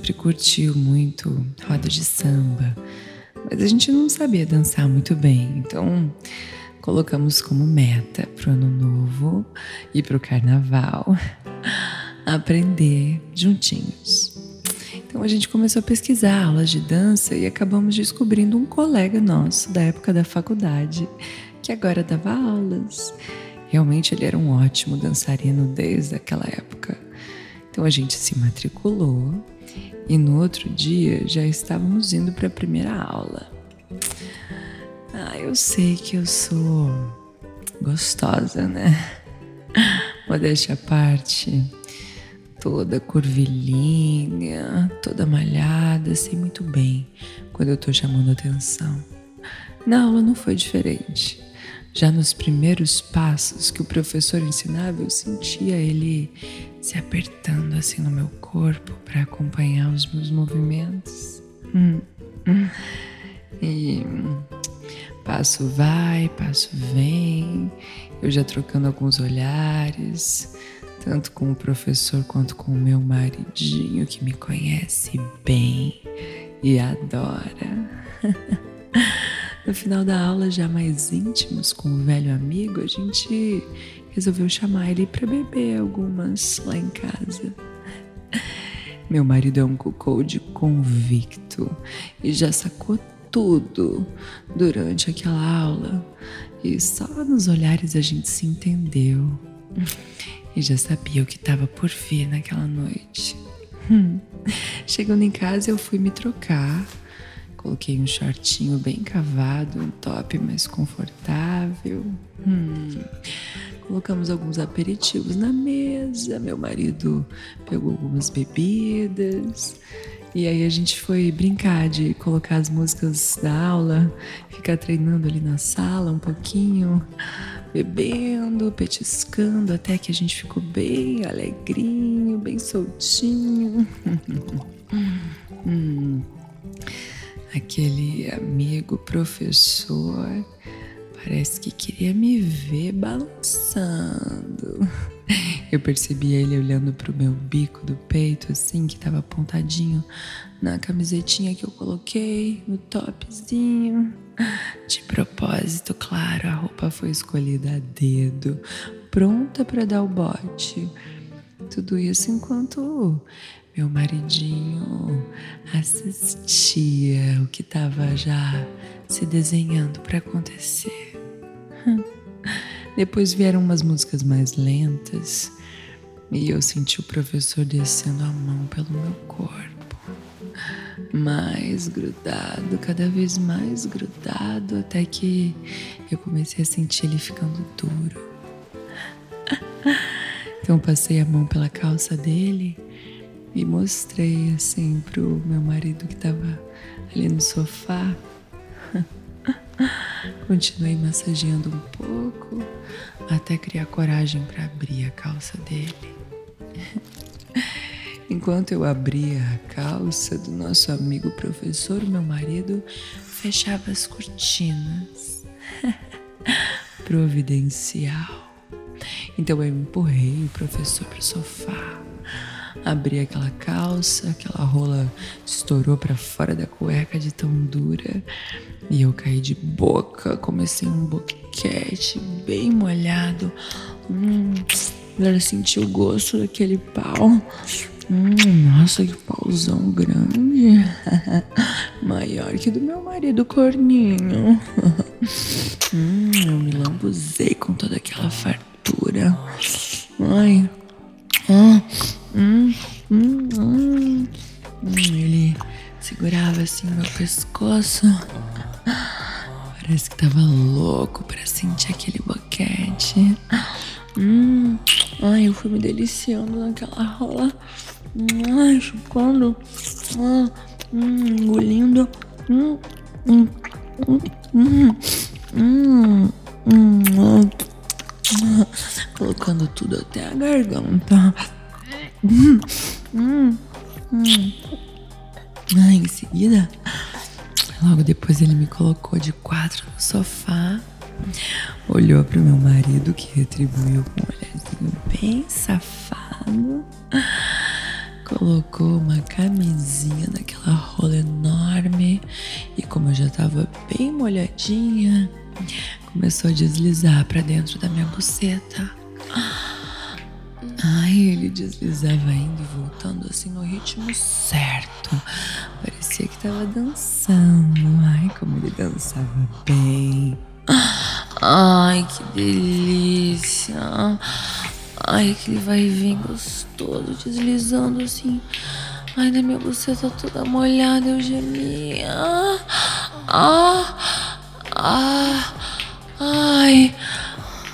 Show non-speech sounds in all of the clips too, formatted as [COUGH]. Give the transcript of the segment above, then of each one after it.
Sempre curtiu muito roda de samba, mas a gente não sabia dançar muito bem, então colocamos como meta pro ano novo e pro carnaval [LAUGHS] aprender juntinhos. Então a gente começou a pesquisar aulas de dança e acabamos descobrindo um colega nosso da época da faculdade que agora dava aulas. Realmente ele era um ótimo dançarino desde aquela época. Então a gente se matriculou e no outro dia já estávamos indo para a primeira aula. Ah, eu sei que eu sou gostosa, né? Modéstia à parte, toda curvilínea, toda malhada, sei muito bem quando eu tô chamando atenção. Na aula não foi diferente. Já nos primeiros passos que o professor ensinava, eu sentia ele se apertando assim no meu corpo para acompanhar os meus movimentos. Hum, hum. E passo vai, passo vem, eu já trocando alguns olhares, tanto com o professor quanto com o meu maridinho que me conhece bem e adora. [LAUGHS] No final da aula, já mais íntimos com o velho amigo, a gente resolveu chamar ele para beber algumas lá em casa. Meu marido é um cuckold convicto e já sacou tudo durante aquela aula. E só nos olhares a gente se entendeu. E já sabia o que estava por vir naquela noite. Hum. Chegando em casa, eu fui me trocar Coloquei um shortinho bem cavado, um top mais confortável. Hum. Colocamos alguns aperitivos na mesa. Meu marido pegou algumas bebidas. E aí a gente foi brincar de colocar as músicas da aula, ficar treinando ali na sala um pouquinho, bebendo, petiscando, até que a gente ficou bem alegrinho, bem soltinho. [LAUGHS] hum aquele amigo professor parece que queria me ver balançando. Eu percebi ele olhando pro meu bico do peito, assim, que tava apontadinho na camisetinha que eu coloquei, no topzinho. De propósito, claro, a roupa foi escolhida a dedo, pronta para dar o bote. Tudo isso enquanto meu maridinho assistia o que estava já se desenhando para acontecer. [LAUGHS] Depois vieram umas músicas mais lentas e eu senti o professor descendo a mão pelo meu corpo. Mais grudado, cada vez mais grudado, até que eu comecei a sentir ele ficando duro. [LAUGHS] Então passei a mão pela calça dele e mostrei assim pro meu marido que estava ali no sofá. [LAUGHS] Continuei massageando um pouco até criar coragem para abrir a calça dele. [LAUGHS] Enquanto eu abria a calça do nosso amigo professor, meu marido fechava as cortinas. [LAUGHS] Providencial. Então eu empurrei o professor para o sofá abri aquela calça, aquela rola estourou para fora da cueca de tão dura e eu caí de boca, comecei um boquete bem molhado. Hum, ela sentiu o gosto daquele pau. Hum, nossa, que pauzão grande. [LAUGHS] Maior que do meu marido corninho. [LAUGHS] hum, eu me lambuzei com toda aquela fartura. Ai. Ah. Pescoço. Parece que tava louco pra sentir aquele boquete. Hum, ai, eu fui me deliciando naquela rola. Ai, chupando. Hum, engolindo. Hum, hum, hum, hum, hum, Colocando tudo até a garganta. Hum, hum, hum. Em seguida, logo depois ele me colocou de quatro no sofá, olhou pro meu marido que retribuiu com um olharzinho bem safado, colocou uma camisinha naquela rola enorme e como eu já tava bem molhadinha, começou a deslizar para dentro da minha buceta. Ai, ele deslizava indo e voltando assim no ritmo certo. Parecia que tava dançando. Ai, como ele dançava bem. Ai, que delícia. Ai, aquele vai e vem gostoso, deslizando assim. Ai, na minha buceta toda molhada, eu gemia. Ah, ah, ai.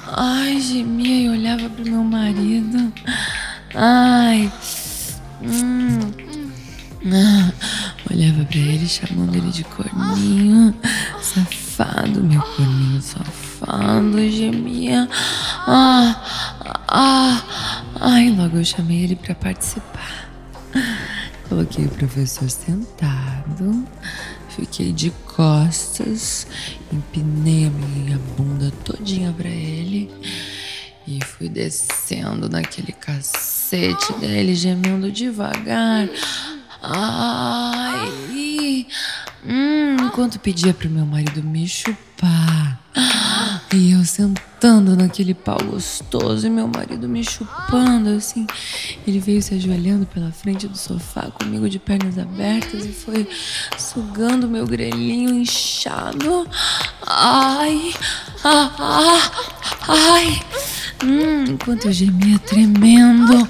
Ai, gemia e olhava pro meu marido. Ai. Ele, chamando ele de corninho. Safado, meu corninho safado, gemia. Ah, ah, ai, logo eu chamei ele para participar. Coloquei o professor sentado, fiquei de costas, empinei a minha bunda todinha para ele e fui descendo naquele cacete dele, gemendo devagar. Ai! Hum, enquanto pedia pro meu marido me chupar. E eu sentando naquele pau gostoso e meu marido me chupando assim. Ele veio se ajoelhando pela frente do sofá comigo de pernas abertas e foi sugando meu grelhinho inchado. Ai, ah, ah, ai. Hum, enquanto eu gemia tremendo.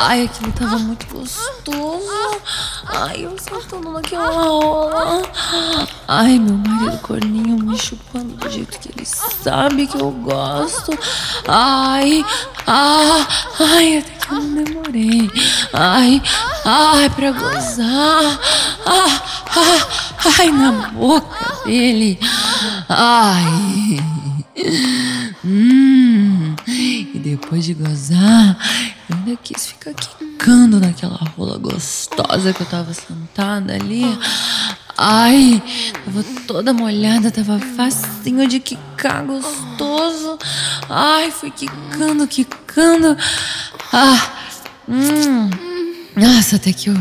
Ai, aquilo tava muito gostoso. Ai, eu sentando naquela rola. Ai, meu marido corninho me chupando do jeito que ele sabe que eu gosto. Ai, ah, ai, até que eu não demorei. Ai, ai, pra gozar. Ah, ah, ai, na boca dele. Ai. Hum, e depois de gozar, ainda quis ficar quicando naquela rola gostosa que eu tava sentada ali. Ai, tava toda molhada, tava facinho de quicar, gostoso. Ai, fui quicando, quicando. Ah, hum. Nossa, até que eu,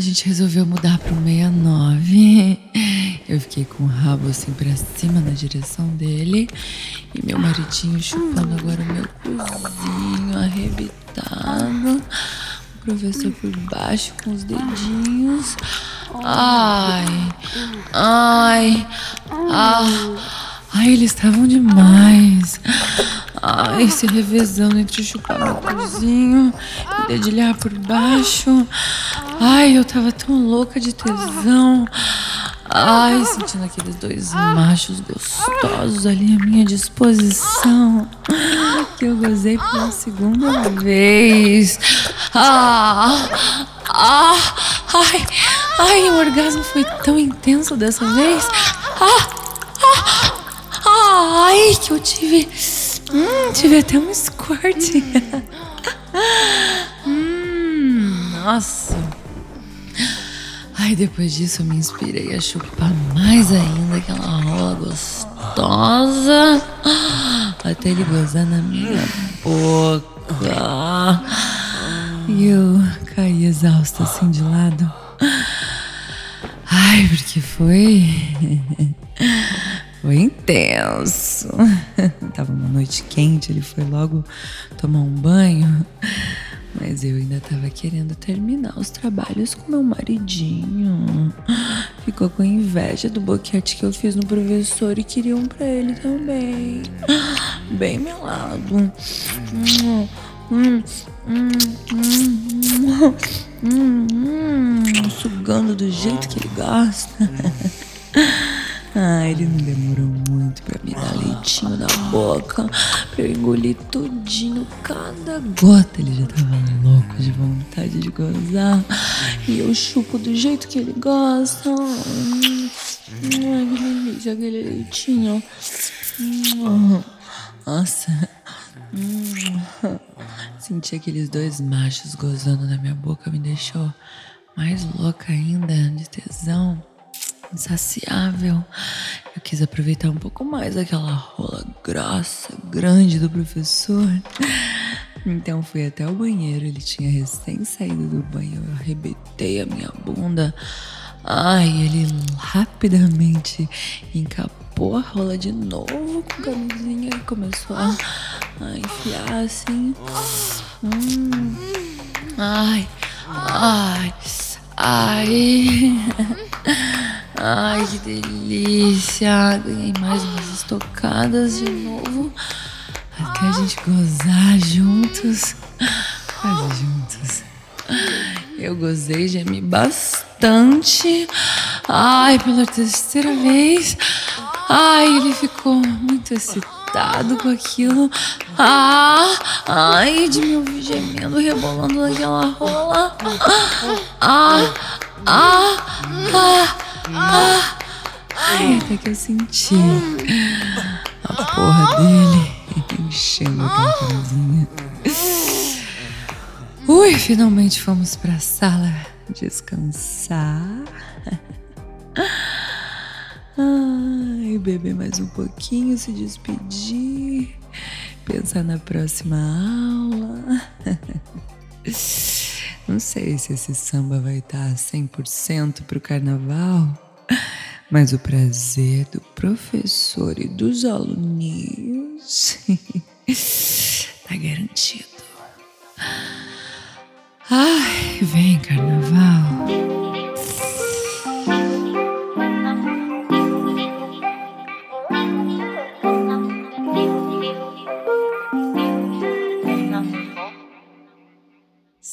a gente resolveu mudar pro 69. Eu fiquei com o rabo assim pra cima na direção dele. E meu maridinho chupando agora o meu cozinho arrebitado. O professor por baixo com os dedinhos. Ai, ai, ah, ai, eles estavam demais. Ai, se revezando entre chupar meu cozinho e dedilhar por baixo. Ai, eu tava tão louca de tesão. Ai, sentindo aqueles dois machos gostosos ali à minha disposição. Que eu gozei pela segunda vez. Ah, ah, ai, ai, o orgasmo foi tão intenso dessa vez. Ah, ah, ah ai, que eu tive. Hum, tive até um squirt. hum, nossa. Ai, depois disso eu me inspirei a chupar mais ainda aquela rola gostosa. Até ele gozar na minha boca. E eu caí exausta assim de lado. Ai, porque foi. [LAUGHS] Foi intenso. Tava uma noite quente, ele foi logo tomar um banho. Mas eu ainda tava querendo terminar os trabalhos com meu maridinho. Ficou com inveja do boquete que eu fiz no professor e queria um pra ele também. Bem melado. Hum, hum, hum, sugando do jeito que ele gosta. Ah, ele não demorou muito pra me dar leitinho na boca, pra eu engolir tudinho, cada gota. Ele já tava louco de vontade de gozar. E eu chupo do jeito que ele gosta. Ai, que delícia, aquele leitinho. Nossa. Sentir aqueles dois machos gozando na minha boca me deixou mais louca ainda de tesão insaciável. Eu quis aproveitar um pouco mais aquela rola grossa, grande do professor. Então fui até o banheiro, ele tinha recém saído do banho, eu arrebentei a minha bunda. Ai, ele rapidamente encapou a rola de novo com camisinha e começou a, a enfiar assim. Hum. Ai, ai, ai. Ai, que delícia! Ganhei mais umas estocadas de novo. Até a gente gozar juntos. Quase juntos. Eu gozei, gemi bastante. Ai, pela terceira vez. Ai, ele ficou muito excitado com aquilo. Ah, ai, de me ouvir gemendo, rebolando naquela rola. Ah, ah, ah. Ah, ai, até que eu senti a porra dele enchendo aquela camisinha. Ui, finalmente fomos pra sala descansar. Ai, beber mais um pouquinho, se despedir, pensar na próxima aula. Não sei se esse samba vai estar 100% para o carnaval, mas o prazer do professor e dos alunos está [LAUGHS] garantido. Ai, vem carnaval.